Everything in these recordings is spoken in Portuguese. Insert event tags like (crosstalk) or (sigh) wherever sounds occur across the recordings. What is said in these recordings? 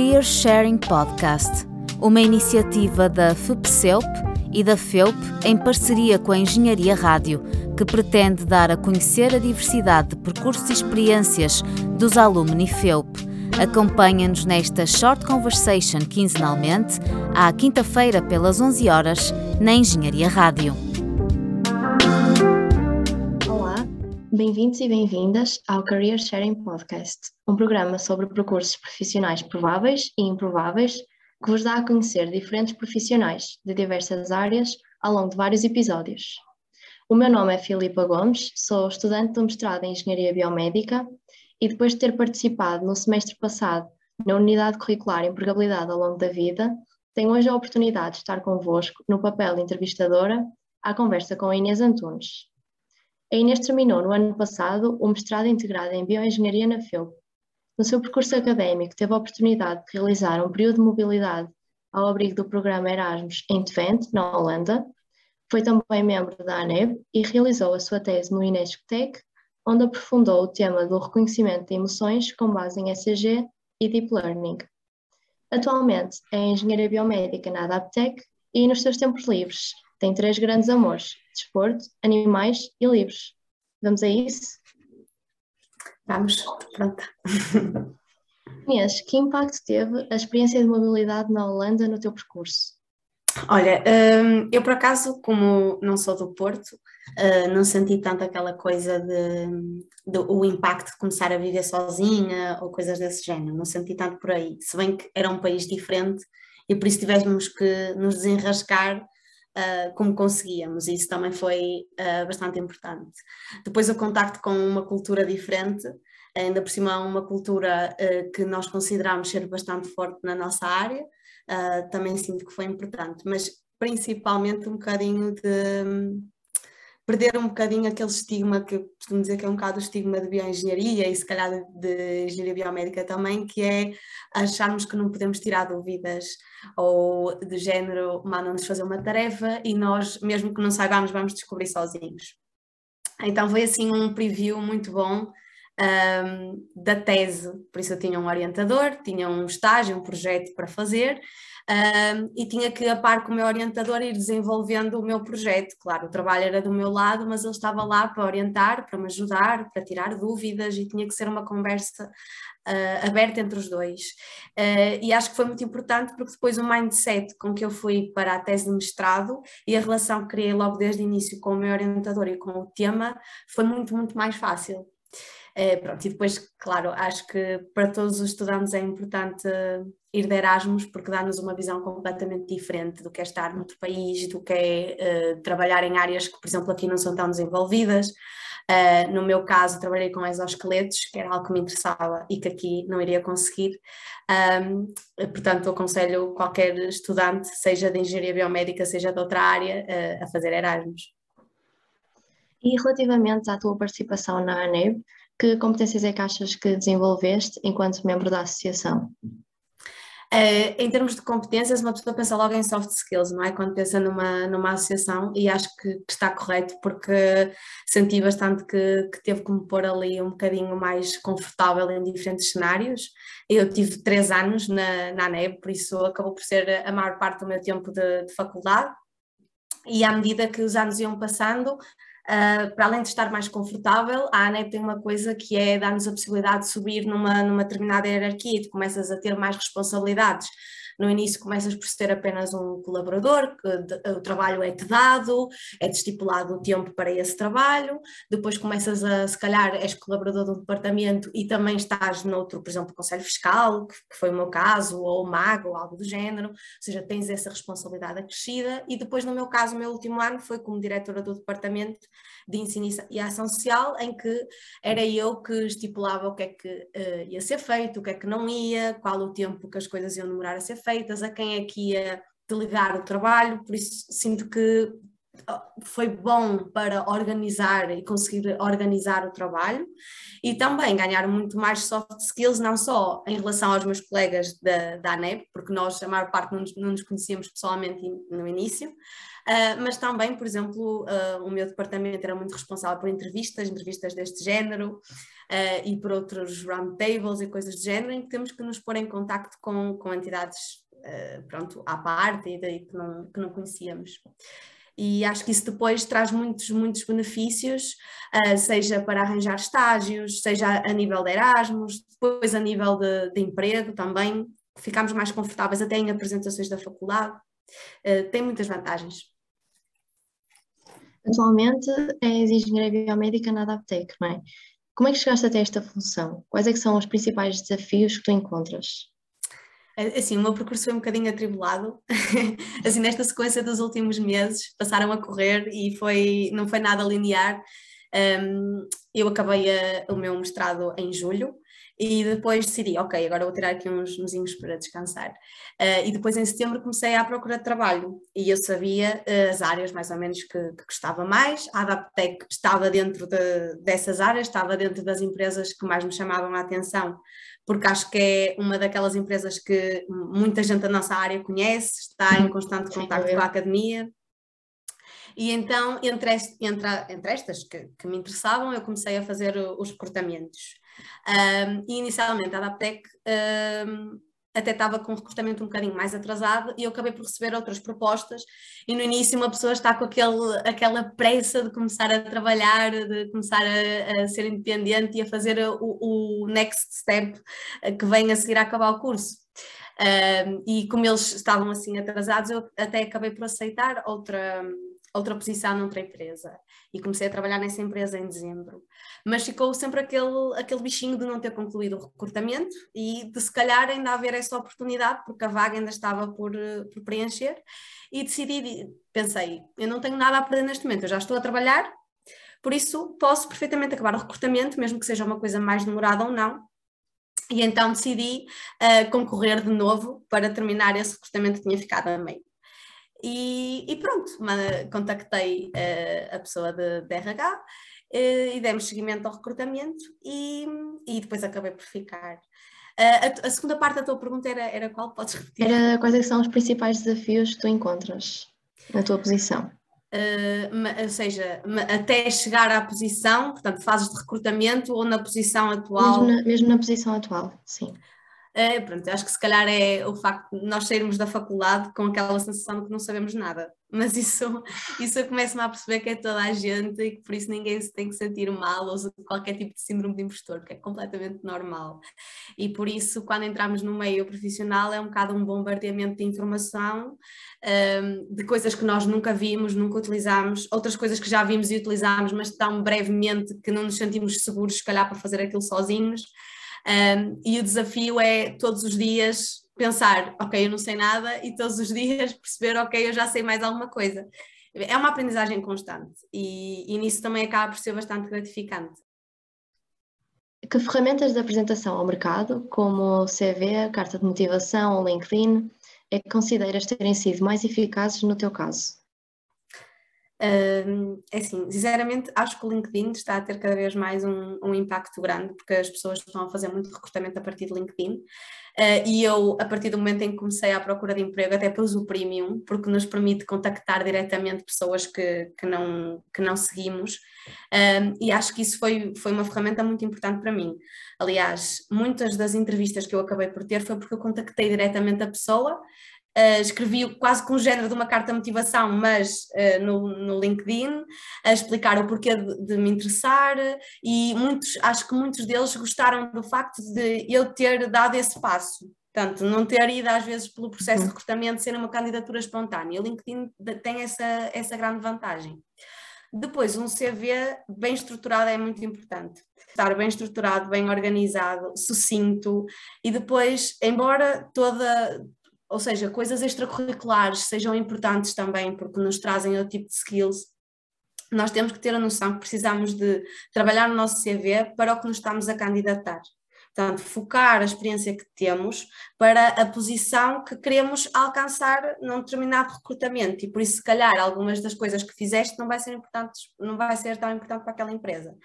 Career Sharing Podcast, uma iniciativa da FUPCELP e da FEUP em parceria com a Engenharia Rádio, que pretende dar a conhecer a diversidade de percursos e experiências dos alumni FEUP. Acompanha-nos nesta Short Conversation quinzenalmente, à quinta-feira pelas 11 horas, na Engenharia Rádio. Bem-vindos e bem-vindas ao Career Sharing Podcast, um programa sobre percursos profissionais prováveis e improváveis que vos dá a conhecer diferentes profissionais de diversas áreas ao longo de vários episódios. O meu nome é Filipa Gomes, sou estudante do mestrado em Engenharia Biomédica e depois de ter participado no semestre passado na Unidade Curricular Empregabilidade ao longo da vida, tenho hoje a oportunidade de estar convosco no papel de entrevistadora à conversa com a Inês Antunes. A Inês terminou no ano passado o mestrado integrado em Bioengenharia na FEUP. No seu percurso académico, teve a oportunidade de realizar um período de mobilidade ao abrigo do programa Erasmus em Twente, na Holanda. Foi também membro da ANEB e realizou a sua tese no Tech, onde aprofundou o tema do reconhecimento de emoções com base em ECG e Deep Learning. Atualmente é engenheira biomédica na Adaptec e, nos seus tempos livres, tem três grandes amores: desporto, animais e livros. Vamos a isso? Vamos, pronto. Inês, que impacto teve a experiência de mobilidade na Holanda no teu percurso? Olha, hum, eu por acaso, como não sou do Porto, hum, não senti tanto aquela coisa de, de, o impacto de começar a viver sozinha ou coisas desse género, não senti tanto por aí, se bem que era um país diferente e por isso tivemos que nos desenrascar uh, como conseguíamos, e isso também foi uh, bastante importante. Depois o contacto com uma cultura diferente, ainda por cima uma cultura uh, que nós consideramos ser bastante forte na nossa área, também sinto que foi importante, mas principalmente um bocadinho de perder um bocadinho aquele estigma que costumo dizer que é um bocado o estigma de bioengenharia e se calhar de engenharia biomédica também, que é acharmos que não podemos tirar dúvidas ou de género mandam-nos fazer uma tarefa e nós, mesmo que não saibamos, vamos descobrir sozinhos. Então foi assim um preview muito bom um, da tese, por isso eu tinha um orientador, tinha um estágio, um projeto para fazer um, e tinha que, a par com o meu orientador, ir desenvolvendo o meu projeto. Claro, o trabalho era do meu lado, mas ele estava lá para orientar, para me ajudar, para tirar dúvidas e tinha que ser uma conversa uh, aberta entre os dois. Uh, e acho que foi muito importante porque depois o mindset com que eu fui para a tese de mestrado e a relação que criei logo desde o início com o meu orientador e com o tema foi muito, muito mais fácil. É, pronto, e depois, claro, acho que para todos os estudantes é importante ir de Erasmus porque dá-nos uma visão completamente diferente do que é estar noutro país, do que é uh, trabalhar em áreas que, por exemplo, aqui não são tão desenvolvidas. Uh, no meu caso, trabalhei com exoesqueletos, que era algo que me interessava e que aqui não iria conseguir. Um, portanto, aconselho qualquer estudante, seja de engenharia biomédica, seja de outra área, uh, a fazer Erasmus. E relativamente à tua participação na ANEB, que competências é que achas que desenvolveste enquanto membro da associação? Uh, em termos de competências, uma pessoa pensa logo em soft skills, não é? Quando pensa numa, numa associação, e acho que, que está correto, porque senti bastante que, que teve que me pôr ali um bocadinho mais confortável em diferentes cenários. Eu tive três anos na, na ANEB, por isso acabou por ser a maior parte do meu tempo de, de faculdade, e à medida que os anos iam passando, Uh, para além de estar mais confortável, a ANEP tem uma coisa que é dar-nos a possibilidade de subir numa, numa determinada hierarquia e tu começas a ter mais responsabilidades no início começas por ser apenas um colaborador, que o trabalho é-te dado, é-te estipulado o tempo para esse trabalho, depois começas a, se calhar, és colaborador do departamento e também estás noutro, por exemplo, Conselho Fiscal, que, foi o meu caso, ou MAG, ou algo do género, ou seja, tens essa responsabilidade acrescida, e depois, no meu caso, o meu último ano foi como diretora do departamento de Ensino e Ação Social, em que era eu que estipulava o que é que uh, ia ser feito, o que é que não ia, qual o tempo que as coisas iam demorar a ser feitas, a quem é que ia delegar o trabalho, por isso sinto que foi bom para organizar e conseguir organizar o trabalho e também ganhar muito mais soft skills, não só em relação aos meus colegas da, da ANEP, porque nós a maior parte não nos, não nos conhecíamos pessoalmente no início, uh, mas também, por exemplo, uh, o meu departamento era muito responsável por entrevistas, entrevistas deste género uh, e por outros roundtables e coisas do género, em que temos que nos pôr em contacto com, com entidades pronto, à parte e daí que não, que não conhecíamos e acho que isso depois traz muitos, muitos benefícios, uh, seja para arranjar estágios, seja a nível de Erasmus, depois a nível de, de emprego também, ficamos mais confortáveis até em apresentações da faculdade, uh, tem muitas vantagens. Atualmente és engenheira biomédica na Adaptec, não é? Como é que chegaste até esta função? Quais é são os principais desafios que tu encontras? É, assim, o meu percurso foi um bocadinho atribulado, (laughs) assim, nesta sequência dos últimos meses, passaram a correr e foi, não foi nada linear. Um, eu acabei a, o meu mestrado em julho e depois decidi, ok, agora vou tirar aqui uns mesinhos para descansar. Uh, e depois em setembro comecei à procura de trabalho e eu sabia uh, as áreas mais ou menos que, que gostava mais. A Adaptec estava dentro de, dessas áreas, estava dentro das empresas que mais me chamavam a atenção porque acho que é uma daquelas empresas que muita gente da nossa área conhece, está em constante contato com a academia. E então, entre, este, entre, entre estas que, que, me interessavam, eu comecei a fazer os recrutamentos. Um, e inicialmente a Adaptec um, até estava com o recrutamento um bocadinho mais atrasado e eu acabei por receber outras propostas e no início uma pessoa está com aquele, aquela pressa de começar a trabalhar, de começar a, a ser independente e a fazer o, o, next step que vem a seguir a acabar o curso. Um, e como eles estavam assim atrasados, eu até acabei por aceitar outra, outra posição noutra empresa e comecei a trabalhar nessa empresa em dezembro. Mas ficou sempre aquele, aquele bichinho de não ter concluído o recrutamento e de se calhar ainda haver essa oportunidade, porque a vaga ainda estava por, por preencher, e decidi, pensei, eu não tenho nada a perder neste momento, eu já estou a trabalhar, por isso posso perfeitamente acabar o recrutamento, mesmo que seja uma coisa mais demorada ou não, e então decidi uh, concorrer de novo para terminar esse recrutamento que tinha ficado a meio. E, e pronto, contactei uh, a pessoa de, de RH uh, e demos seguimento ao recrutamento e, e depois acabei por ficar. Uh, a, a, segunda parte da tua pergunta era, era qual? Podes repetir? Era quais é são os principais desafios que tu encontras na tua posição? Uh, ou seja, até chegar à posição, portanto, fases de recrutamento ou na posição atual? Mesmo na, mesmo na posição atual, sim. É, pronto, acho que se calhar é o facto de nós sairmos da faculdade com aquela sensação de que não sabemos nada, mas isso, (laughs) isso eu começo-me a perceber que é toda a gente e que por isso ninguém se tem que sentir mal ou qualquer tipo de síndrome de impostor, que é completamente normal. E por isso, quando entramos no meio profissional, é um bocado um bombardeamento de informação, um, de coisas que nós nunca vimos, nunca utilizamos, outras coisas que já vimos e utilizamos, mas tão brevemente que não nos sentimos seguros, se calhar, para fazer aquilo sozinhos. Um, e o desafio é todos os dias pensar, ok, eu não sei nada, e todos os (laughs) dias perceber, ok, eu já sei mais alguma coisa. É uma aprendizagem constante e, e nisso também acaba por ser bastante gratificante. Que ferramentas de apresentação ao mercado, como CV, carta de motivação ou LinkedIn, é que consideras terem sido mais eficazes no teu caso? É assim, sinceramente, acho que o LinkedIn está a ter cada vez mais um, um, impacto grande, porque as pessoas estão a fazer muito recrutamento a partir de LinkedIn. Uh, e eu, a partir do momento em que comecei à procura de emprego, até pus o Premium, porque nos permite contactar diretamente pessoas que, que, não, que não seguimos. E acho que isso foi, foi uma ferramenta muito importante para mim. Aliás, muitas das entrevistas que eu acabei por ter foi porque eu contactei diretamente a pessoa Uh, escrevi quase com o género de uma carta de motivação, mas uh, no, no, LinkedIn, a explicar o porquê de, de, me interessar e muitos, acho que muitos deles gostaram do facto de eu ter dado esse passo. Portanto, não ter ido às vezes pelo processo de uhum. recrutamento ser uma candidatura espontânea. O LinkedIn tem essa, essa grande vantagem. Depois, um CV bem estruturado é muito importante. Estar bem estruturado, bem organizado, sucinto e depois, embora toda, ou seja, coisas extracurriculares sejam importantes também, porque nos trazem outro tipo de skills, nós temos que ter a noção que precisamos de trabalhar no nosso CV para o que nos estamos a candidatar. Portanto, focar a experiência que temos para a posição que queremos alcançar num determinado recrutamento e por isso, se calhar, algumas das coisas que fizeste não vai ser importantes, não vai ser tão importante para aquela empresa.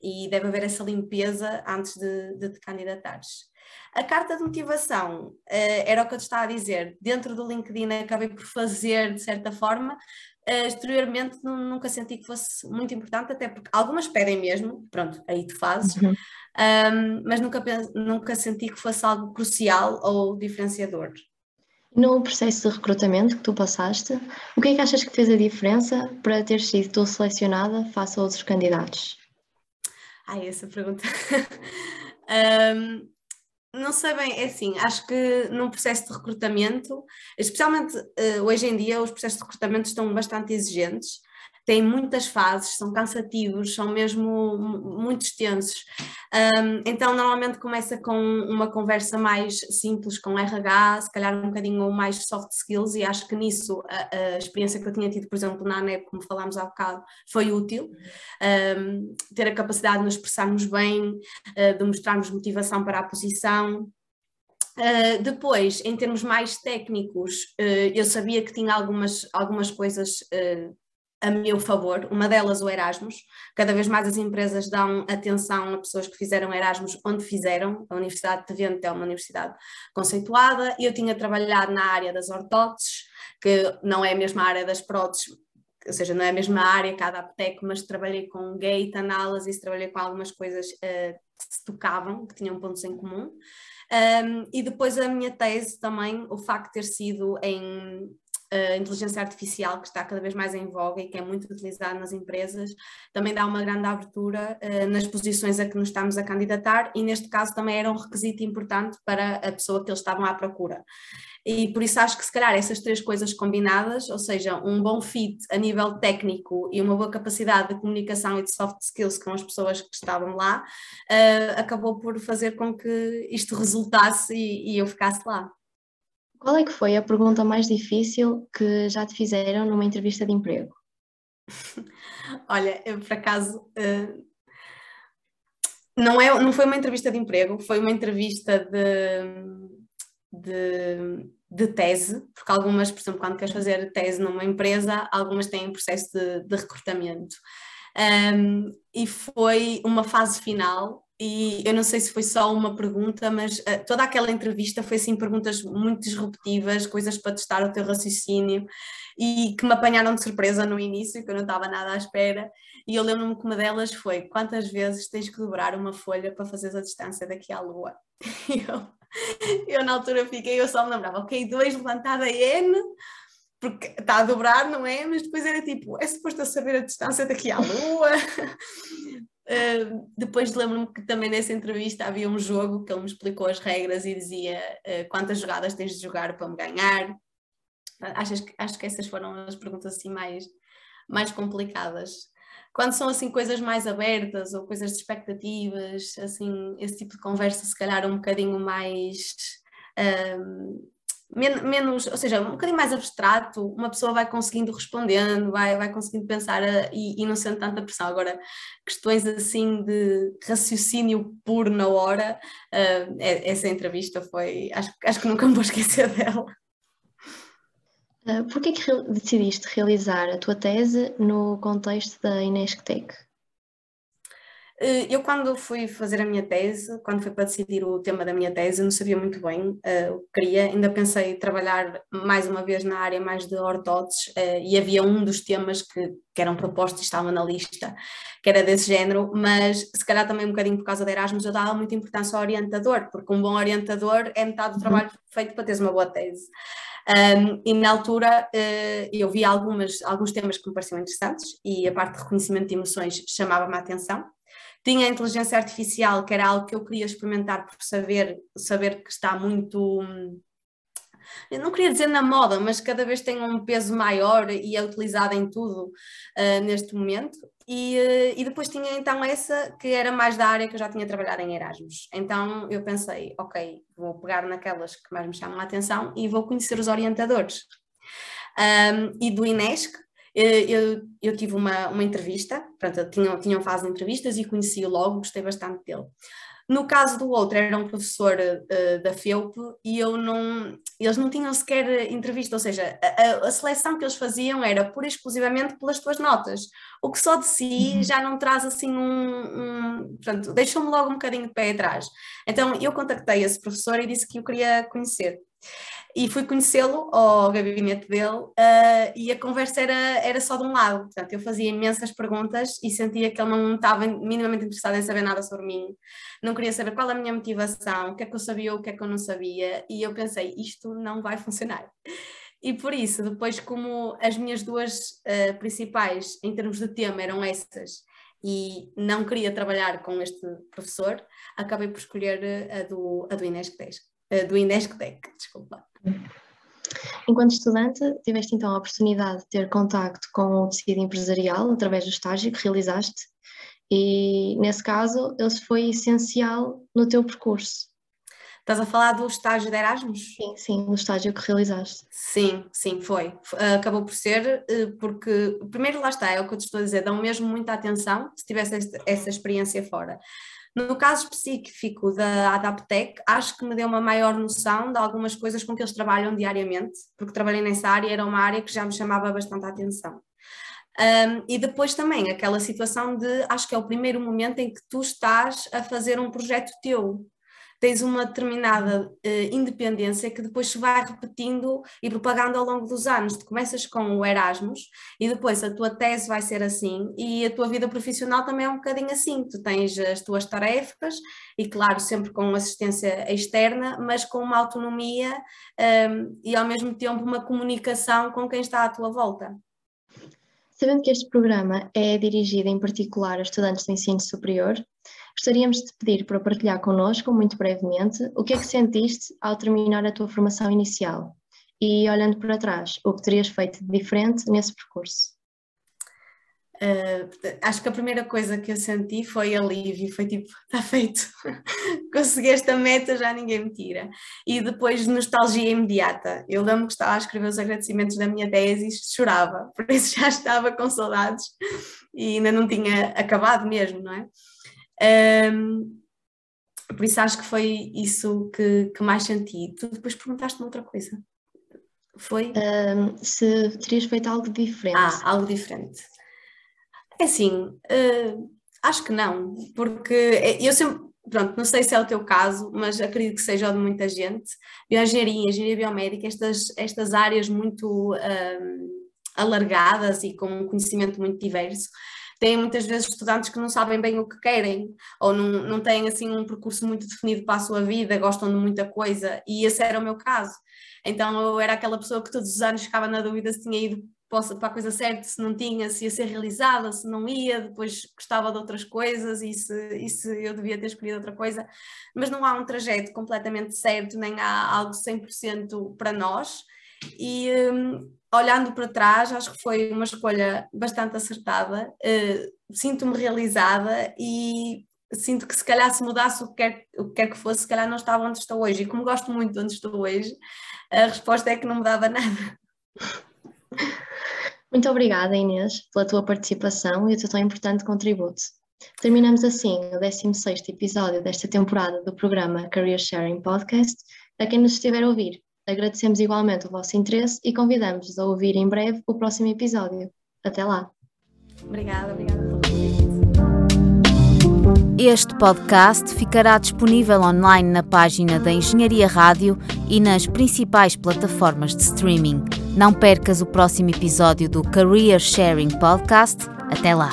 E deve haver essa limpeza antes de, de te candidatares. A carta de motivação uh, era o que eu te estava a dizer. Dentro do LinkedIn acabei por fazer de certa forma, uh, exteriormente nunca senti que fosse muito importante, até porque algumas pedem mesmo, pronto, aí tu fazes, uhum. um, mas nunca, nunca senti que fosse algo crucial ou diferenciador. No processo de recrutamento que tu passaste, o que é que achas que fez a diferença para ter sido tu selecionada face a outros candidatos? Ai, essa pergunta. (laughs) um, não sei bem, é assim, acho que num processo de recrutamento, especialmente uh, hoje em dia, os processos de recrutamento estão bastante exigentes têm muitas fases, são cansativos, são mesmo muito extensos. Um, então, normalmente começa com uma conversa mais simples com RH, se calhar um bocadinho mais soft skills, e acho que nisso a, a experiência que eu tinha tido, por exemplo, na ANEP, como falámos há bocado, foi útil. Um, ter a capacidade de nos expressarmos bem, uh, de mostrarmos motivação para a posição. Uh, depois, em termos mais técnicos, uh, eu sabia que tinha algumas, algumas coisas uh, a meu favor, uma delas o Erasmus. Cada vez mais as empresas dão atenção a pessoas que fizeram Erasmus onde fizeram. A Universidade de Vento é uma universidade conceituada. Eu tinha trabalhado na área das ortóteses, que não é a mesma área das próteses, ou seja, não é a mesma área cada aptec, mas trabalhei com gate analysis, trabalhei com algumas coisas uh, que se tocavam, que tinham pontos em comum. Um, e depois a minha tese também, o facto de ter sido em a inteligência artificial que está cada vez mais em voga e que é muito utilizada nas empresas, também dá uma grande abertura uh, nas posições a que nos estamos a candidatar e neste caso também era um requisito importante para a pessoa que eles estavam à procura. E por isso acho que se calhar essas três coisas combinadas, ou seja, um bom fit a nível técnico e uma boa capacidade de comunicação e de soft skills com as pessoas que estavam lá, uh, acabou por fazer com que isto resultasse e, e eu ficasse lá. Qual é que foi a pergunta mais difícil que já te fizeram numa entrevista de emprego? (laughs) Olha, eu por acaso uh, não, é, não foi uma entrevista de emprego, foi uma entrevista de, de, de, tese, porque algumas, por exemplo, quando queres fazer tese numa empresa, algumas têm processo de, de recrutamento. Um, e foi uma fase final e eu não sei se foi só uma pergunta, mas uh, toda aquela entrevista foi assim perguntas muito disruptivas, coisas para testar o teu raciocínio e que me apanharam de surpresa no início, que eu não estava nada à espera. E eu lembro-me que uma delas foi: quantas vezes tens que dobrar uma folha para fazeres a distância daqui à Lua? (laughs) E eu, eu na altura fiquei, eu só me lembrava, ok, dois levantada N, porque está a dobrar, não é? Mas depois era tipo, é suposto eu saber a distância daqui à Lua. (laughs) Uh, depois lembro-me que também nessa entrevista havia um jogo que ele me explicou as regras e dizia uh, quantas jogadas tens de jogar para me ganhar. Achas que, acho que essas foram as perguntas assim mais, mais complicadas. Quando são assim coisas mais abertas ou coisas de expectativas, assim, esse tipo de conversa se calhar um bocadinho mais uh, men menos, ou seja, um bocadinho mais abstrato, uma pessoa vai conseguindo respondendo, vai, vai conseguindo pensar uh, e, e, não sendo tanta pressão. Agora, questões assim de raciocínio puro na hora, uh, essa entrevista foi, acho, acho que nunca me vou esquecer (laughs) dela. Uh, Por que decidiste realizar a tua tese no contexto da Inesctec? Eh, eu, quando fui fazer a minha tese, quando fui para decidir o tema da minha tese, não sabia muito bem uh, o que queria. Ainda pensei trabalhar mais uma vez na área mais de ortóteses uh, e havia um dos temas que, que eram propostos e estavam na lista, que era desse género, mas se calhar também um bocadinho por causa da Erasmus eu dava muita importância ao orientador, porque um bom orientador é metade do uhum. trabalho feito para teres uma boa tese. Um, e na altura uh, eu vi algumas, alguns temas que me pareciam interessantes e a parte de reconhecimento de emoções chamava-me a atenção. Tinha a inteligência artificial, que era algo que eu queria experimentar por saber, saber que está muito. Eu não queria dizer na moda, mas cada vez tem um peso maior e é utilizada em tudo uh, neste momento. E, uh, e depois tinha então essa que era mais da área que eu já tinha trabalhado em Erasmus. Então eu pensei, ok, vou pegar naquelas que mais me chamam a atenção e vou conhecer os orientadores. Um, e do INESC, eu, eu tive uma, uma entrevista, portanto, tinham, tinham fase de entrevistas e conheci-o logo, gostei bastante dele. No caso do outro, era um professor uh, da FEUP e eu não, eles não tinham sequer entrevista, ou seja, a, a, seleção que eles faziam era pura e exclusivamente pelas tuas notas, o que só de si uhum. já não traz assim um. um portanto, deixou-me logo um bocadinho de pé atrás. Então eu contactei esse professor e disse que o queria conhecer e fui conhecê-lo ao gabinete dele uh, e a conversa era, era só de um lado, portanto eu fazia imensas perguntas e sentia que ele não estava minimamente interessado em saber nada sobre mim, não queria saber qual a minha motivação, o que é que eu sabia ou o que é que eu não sabia. E eu pensei, isto não vai funcionar. E por isso, depois como as minhas duas uh, principais em termos de tema eram essas e não queria trabalhar com este professor, acabei por escolher a do, a do Inés do Indesctec, desculpa. Enquanto estudante, tiveste então a oportunidade de ter contacto com o tecido empresarial através do estágio que realizaste e, nesse caso, ele foi essencial no teu percurso. Estás a falar do estágio de Erasmus? Sim, sim, no estágio que realizaste. Sim, sim, foi. Acabou por ser, eh, porque, primeiro lá está, é o que eu te estou a dizer, dão mesmo muita atenção se tivesse essa experiência fora. No caso específico da Adaptec, acho que me deu uma maior noção de algumas coisas com que eles trabalham diariamente, porque trabalhei nessa área, era uma área que já me chamava bastante a atenção. Um, e depois também aquela situação de, acho que é o primeiro momento em que tu estás a fazer um projeto teu, tens uma determinada uh, independência que depois se vai repetindo e propagando ao longo dos anos. Tu começas com o Erasmus e depois a tua tese vai ser assim e a tua vida profissional também é um bocadinho assim. Tu tens as tuas tarefas e, claro, sempre com assistência externa, mas com uma autonomia um, ehm, e ao mesmo tempo uma comunicação com quem está à tua volta. Sabendo que este programa é dirigido em particular a estudantes de ensino superior, Gostaríamos de pedir para partilhar connosco, muito brevemente, o que é que sentiste ao terminar a tua formação inicial e, olhando para trás, o que terias feito de diferente nesse percurso. Uh, acho que a primeira coisa que eu senti foi alívio, foi tipo, está (laughs) feito, consegui esta meta, já ninguém me tira. E depois nostalgia imediata. Eu lembro que estava a escrever os agradecimentos da minha tese e chorava, (laughs) por isso já estava com saudades e ainda não tinha acabado mesmo, não é? Um, por isso acho que foi isso que, que mais senti. Tu depois perguntaste-me outra coisa. Foi? Um, se terias feito algo diferente. Ah, algo diferente. É assim, uh, acho que não, porque eu sempre, pronto, não sei se é o teu caso, mas acredito que seja o de muita gente. Bioengenharia, engenharia biomédica, estas, estas áreas muito um, alargadas e com um conhecimento muito diverso, têm muitas vezes estudantes que não sabem bem o que querem, ou não, não têm assim um percurso muito definido para a sua vida, gostam de muita coisa, e esse era o meu caso. Então eu era aquela pessoa que todos os anos ficava na dúvida se tinha ido para a coisa certa, se não tinha, se ia ser realizada, se não ia, depois gostava de outras coisas e se, e se eu devia ter escolhido outra coisa, mas não há um trajeto completamente certo, nem há algo 100% para nós, e hum, olhando para trás, acho que foi uma escolha bastante acertada. Uh, Sinto-me realizada e sinto que se calhar se mudasse o que, quer, o que quer que fosse, se calhar não estava onde estou hoje. E como gosto muito de onde estou hoje, a resposta é que não mudava nada. Muito obrigada, Inês, pela tua participação e o teu tão importante contributo. Terminamos assim o 16 episódio desta temporada do programa Career Sharing Podcast. A quem nos estiver a ouvir, Agradecemos igualmente o vosso interesse e convidamos-vos a ouvir em breve o próximo episódio. Até lá! Obrigada, obrigada pelo convite. Este podcast ficará disponível online na página da Engenharia Rádio e nas principais plataformas de streaming. Não percas o próximo episódio do Career Sharing Podcast. Até lá!